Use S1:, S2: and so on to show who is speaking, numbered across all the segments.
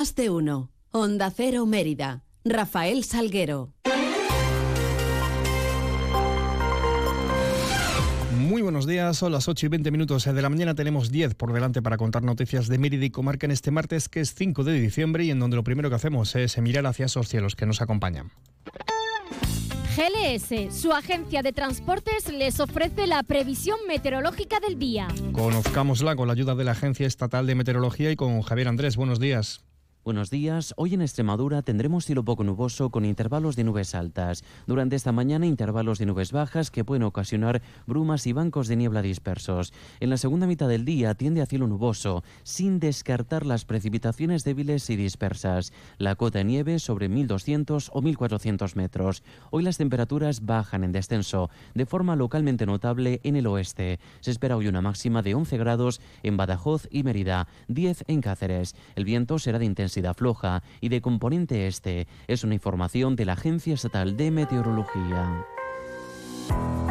S1: Más de uno. Onda Cero Mérida. Rafael Salguero.
S2: Muy buenos días, son las 8 y 20 minutos de la mañana. Tenemos 10 por delante para contar noticias de Mérida y Comarca en este martes, que es 5 de diciembre, y en donde lo primero que hacemos es mirar hacia esos cielos que nos acompañan.
S3: GLS, su agencia de transportes, les ofrece la previsión meteorológica del día.
S2: Conozcámosla con la ayuda de la Agencia Estatal de Meteorología y con Javier Andrés. Buenos días.
S4: Buenos días. Hoy en Extremadura tendremos cielo poco nuboso con intervalos de nubes altas. Durante esta mañana intervalos de nubes bajas que pueden ocasionar brumas y bancos de niebla dispersos. En la segunda mitad del día tiende a cielo nuboso, sin descartar las precipitaciones débiles y dispersas. La cota de nieve sobre 1200 o 1400 metros. Hoy las temperaturas bajan en descenso, de forma localmente notable en el oeste. Se espera hoy una máxima de 11 grados en Badajoz y Mérida, 10 en Cáceres. El viento será de intensidad floja y de componente este. Es una información de la Agencia Estatal de Meteorología.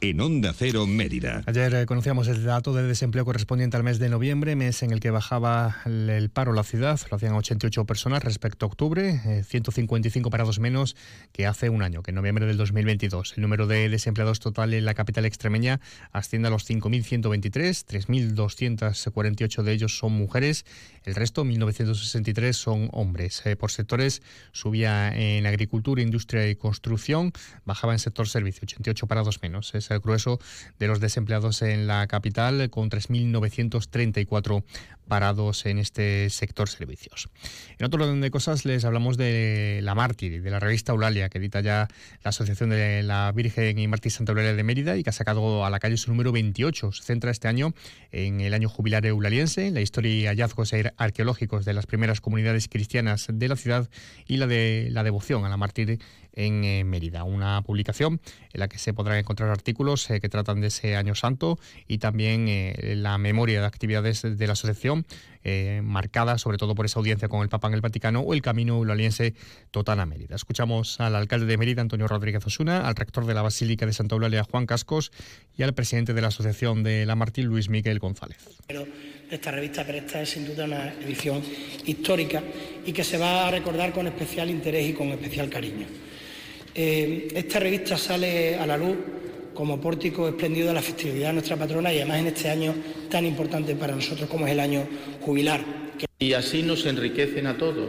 S5: en Onda Cero Mérida.
S2: Ayer eh, conocíamos el dato de desempleo correspondiente al mes de noviembre, mes en el que bajaba el, el paro la ciudad, lo hacían 88 personas respecto a octubre, eh, 155 parados menos que hace un año, que en noviembre del 2022. El número de desempleados total en la capital extremeña asciende a los 5.123, 3.248 de ellos son mujeres, el resto, 1.963, son hombres. Eh, por sectores, subía en agricultura, industria y construcción, bajaba en sector servicio, 88 parados menos. El grueso de los desempleados en la capital, con 3.934 parados en este sector servicios. En otro orden de cosas les hablamos de la Mártir, de la revista Eulalia, que edita ya la Asociación de la Virgen y Mártir Santa Eulalia de Mérida y que ha sacado a la calle su número 28. Se centra este año en el año jubilar eulaliense, la historia y hallazgos arqueológicos de las primeras comunidades cristianas de la ciudad y la de la devoción a la Mártir en eh, Mérida. Una publicación en la que se podrán encontrar artículos eh, que tratan de ese año santo y también eh, la memoria de actividades de la asociación, eh, marcada sobre todo por esa audiencia con el Papa en el Vaticano o el camino eulaliense total a Mérida. Escuchamos al alcalde de Mérida, Antonio Rodríguez Osuna, al rector de la Basílica de Santa Eulalia, Juan Cascos, y al presidente de la Asociación de la Mártir, Luis Miguel González.
S6: Esta revista, pero esta es sin duda una edición histórica y que se va a recordar con especial interés y con especial cariño. Eh, esta revista sale a la luz como pórtico espléndido de la festividad de nuestra patrona y además en este año tan importante para nosotros como es el año jubilar.
S7: Y así nos enriquecen a todos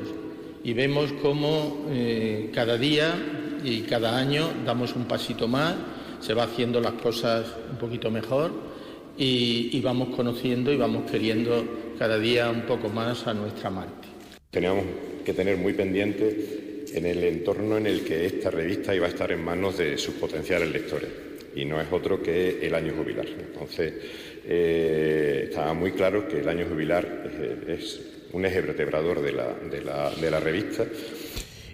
S7: y vemos cómo eh, cada día y cada año damos un pasito más, se va haciendo las cosas un poquito mejor y, y vamos conociendo y vamos queriendo cada día un poco más a nuestra Marte.
S8: Teníamos que tener muy pendiente en el entorno en el que esta revista iba a estar en manos de sus potenciales lectores y no es otro que el año jubilar. Entonces, eh, estaba muy claro que el año jubilar es, es un eje vertebrador de la, de la, de la revista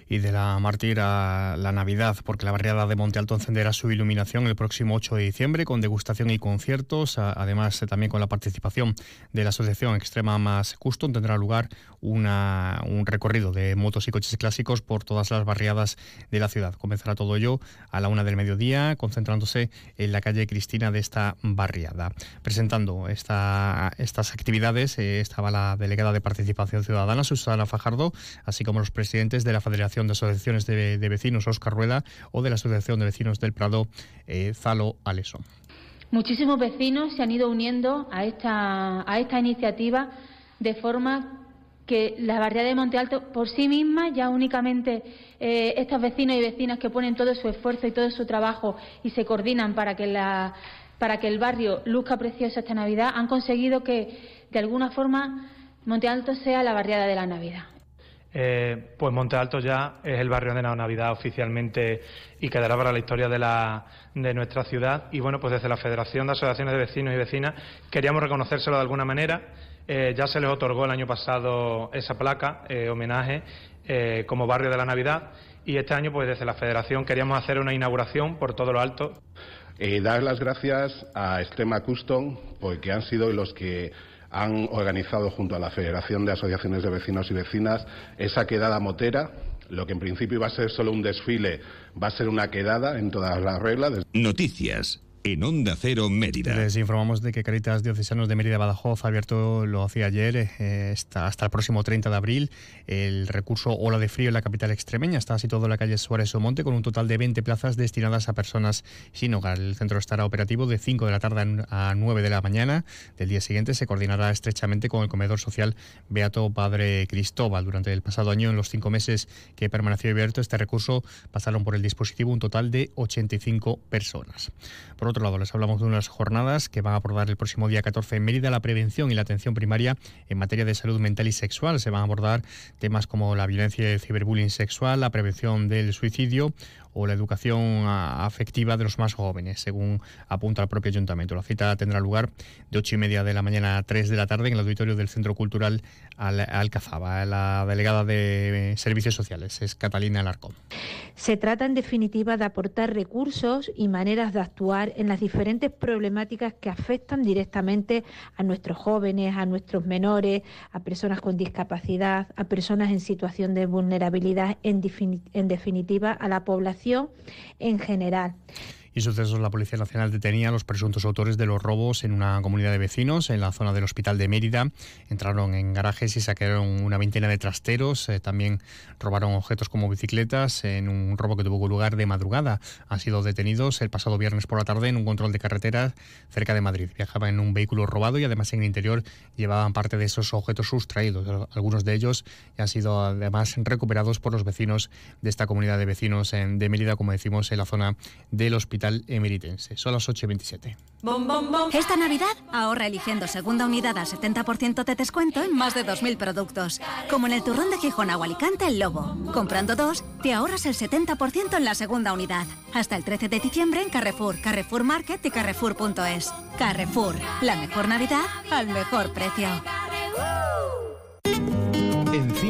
S2: y de la Mártir a la Navidad, porque la barriada de Monte Alto encenderá su iluminación el próximo 8 de diciembre con degustación y conciertos. Además, también con la participación de la Asociación Extrema Más Custom tendrá lugar una, un recorrido de motos y coches clásicos por todas las barriadas de la ciudad. Comenzará todo ello a la una del mediodía, concentrándose en la calle Cristina de esta barriada. Presentando esta, estas actividades eh, estaba la delegada de Participación Ciudadana, Susana Fajardo, así como los presidentes de la Federación de Asociaciones de, Vecinos, Oscar Rueda, o de la Asociación de Vecinos del Prado, eh, Zalo Aleso.
S9: Muchísimos vecinos se han ido uniendo a esta, a esta iniciativa de forma que la barriada de Monte Alto por sí misma, ya únicamente eh, estos vecinos y vecinas que ponen todo su esfuerzo y todo su trabajo y se coordinan para que, la, para que el barrio luzca precioso esta Navidad, han conseguido que de alguna forma Monte Alto sea la barriada de la Navidad.
S10: Eh, pues Monte Alto ya es el barrio de la Navidad oficialmente y quedará para la historia de, la, de nuestra ciudad. Y bueno, pues desde la Federación de Asociaciones de Vecinos y Vecinas queríamos reconocérselo de alguna manera. Eh, ya se les otorgó el año pasado esa placa, eh, homenaje, como barrio de la Navidad. Y este año, pues desde la Federación queríamos hacer una inauguración por todo lo alto.
S11: dar las gracias a Extrema Custom, porque han sido los que han organizado junto a la Federación de Asociaciones de Vecinos y Vecinas esa quedada motera. Lo que en principio iba a ser solo un desfile va a ser una quedada en todas las reglas.
S5: Noticias en Onda Cero Mérida.
S2: Les informamos de que Caritas Diocesanos de Mérida Badajoz ha abierto, lo hacía ayer, eh, hasta, el próximo 30 de abril, el recurso Ola de Frío en la capital extremeña. Está situado en la calle Suárez Omonte con un total de 20 plazas destinadas a personas sin hogar. El centro estará operativo de 5 de la tarde a 9 de la mañana. Del día siguiente se coordinará estrechamente con el comedor social Beato Padre Cristóbal. Durante el pasado año, en los cinco meses que permaneció abierto este recurso, pasaron por el dispositivo un total de 85 personas. Por otro lado, les hablamos de unas jornadas que van a abordar el próximo día 14 en Mérida la prevención y la atención primaria en materia de salud mental y sexual. Se van a abordar temas como la violencia y el ciberbullying sexual, la prevención del suicidio o la educación afectiva de los más jóvenes, según apunta el propio ayuntamiento. La cita tendrá lugar de ocho y media de la mañana a 3 de la tarde en el auditorio del Centro Cultural Alcazaba. La delegada de Servicios Sociales es Catalina Alarcón.
S12: Se trata, en definitiva, de aportar recursos y maneras de actuar en las diferentes problemáticas que afectan directamente a nuestros jóvenes, a nuestros menores, a personas con discapacidad, a personas en situación de vulnerabilidad, en, en definitiva, a la población en general
S2: y sucesos la Policía Nacional detenía a los presuntos autores de los robos en una comunidad de vecinos en la zona del Hospital de Mérida. Entraron en garajes y saquearon una veintena de trasteros. Eh, también robaron objetos como bicicletas en un robo que tuvo lugar de madrugada. Han sido detenidos el pasado viernes por la tarde en un control de carretera cerca de Madrid. Viajaban en un vehículo robado y además en el interior llevaban parte de esos objetos sustraídos. Algunos de ellos han sido además recuperados por los vecinos de esta comunidad de vecinos de Mérida, como decimos, en la zona del hospital emeritense. Son las 8.27.
S13: Esta Navidad ahorra eligiendo segunda unidad al 70% de descuento en más de 2.000 productos. Como en el turrón de Gijón o Alicante El Lobo. Comprando dos, te ahorras el 70% en la segunda unidad. Hasta el 13 de diciembre en Carrefour, Carrefour Market y Carrefour.es. Carrefour, la mejor Navidad al mejor precio.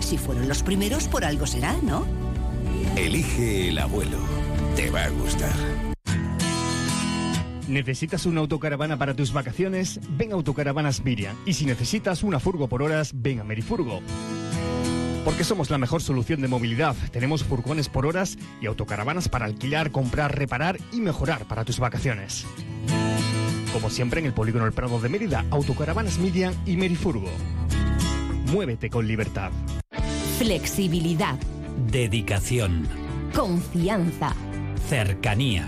S14: Si fueron los primeros, por algo será, ¿no?
S5: Elige el abuelo. Te va a gustar.
S2: ¿Necesitas una autocaravana para tus vacaciones? Ven a Autocaravanas Miriam. Y si necesitas una furgo por horas, ven a Merifurgo. Porque somos la mejor solución de movilidad. Tenemos furgones por horas y autocaravanas para alquilar, comprar, reparar y mejorar para tus vacaciones. Como siempre en el Polígono El Prado de Mérida, Autocaravanas Miriam y Merifurgo. Muévete con libertad.
S15: Flexibilidad.
S16: Dedicación.
S15: Confianza.
S16: Cercanía.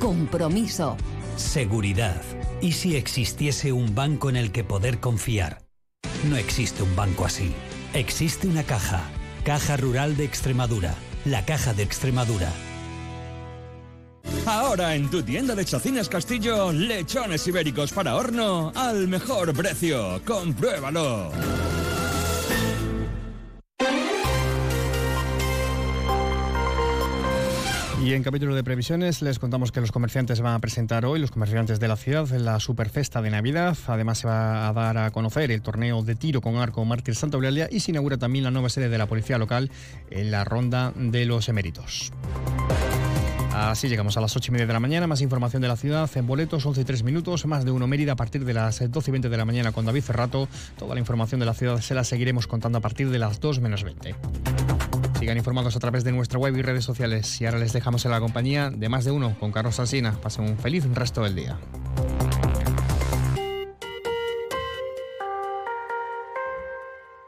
S15: Compromiso.
S16: Seguridad. ¿Y si existiese un banco en el que poder confiar? No existe un banco así. Existe una caja. Caja Rural de Extremadura. La Caja de Extremadura.
S17: Ahora en tu tienda de Chacinas Castillo, lechones ibéricos para horno al mejor precio. Compruébalo.
S2: Y en capítulo de previsiones les contamos que los comerciantes van a presentar hoy, los comerciantes de la ciudad, la Superfesta de Navidad. Además se va a dar a conocer el torneo de tiro con arco Mártir Santa Eulalia y se inaugura también la nueva sede de la Policía Local en la Ronda de los Eméritos. Así llegamos a las 8 y media de la mañana. Más información de la ciudad en boletos, 11 y 3 minutos. Más de uno Mérida a partir de las 12 y 20 de la mañana con David Ferrato. Toda la información de la ciudad se la seguiremos contando a partir de las 2 menos 20. Sigan informados a través de nuestra web y redes sociales. Y ahora les dejamos en la compañía de más de uno con Carlos Alsina. Pasen un feliz resto del día.